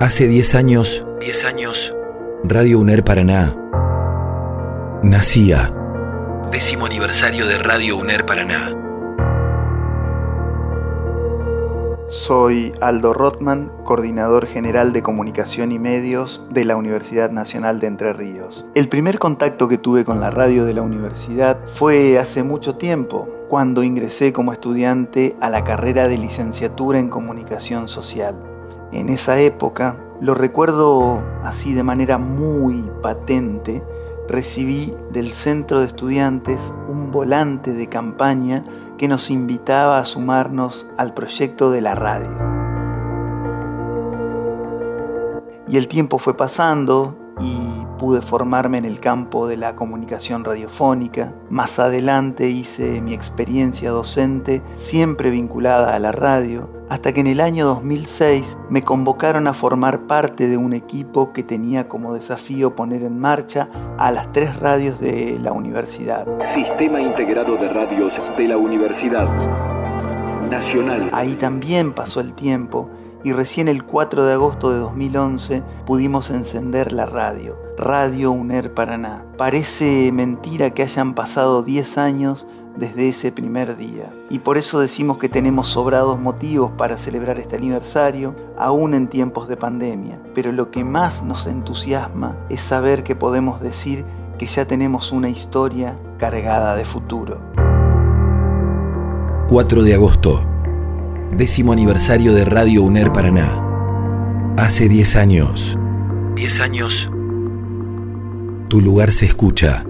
Hace 10 años, 10 años, Radio UNER Paraná nacía. Décimo aniversario de Radio UNER Paraná. Soy Aldo Rotman, coordinador general de comunicación y medios de la Universidad Nacional de Entre Ríos. El primer contacto que tuve con la radio de la universidad fue hace mucho tiempo, cuando ingresé como estudiante a la carrera de licenciatura en comunicación social. En esa época, lo recuerdo así de manera muy patente, recibí del centro de estudiantes un volante de campaña que nos invitaba a sumarnos al proyecto de la radio. Y el tiempo fue pasando y pude formarme en el campo de la comunicación radiofónica. Más adelante hice mi experiencia docente siempre vinculada a la radio, hasta que en el año 2006 me convocaron a formar parte de un equipo que tenía como desafío poner en marcha a las tres radios de la universidad. Sistema Integrado de Radios de la Universidad Nacional. Ahí también pasó el tiempo y recién el 4 de agosto de 2011 pudimos encender la radio, Radio UNER Paraná. Parece mentira que hayan pasado 10 años desde ese primer día. Y por eso decimos que tenemos sobrados motivos para celebrar este aniversario, aún en tiempos de pandemia. Pero lo que más nos entusiasma es saber que podemos decir que ya tenemos una historia cargada de futuro. 4 de agosto décimo aniversario de Radio UNER Paraná. Hace 10 años. 10 años. Tu lugar se escucha.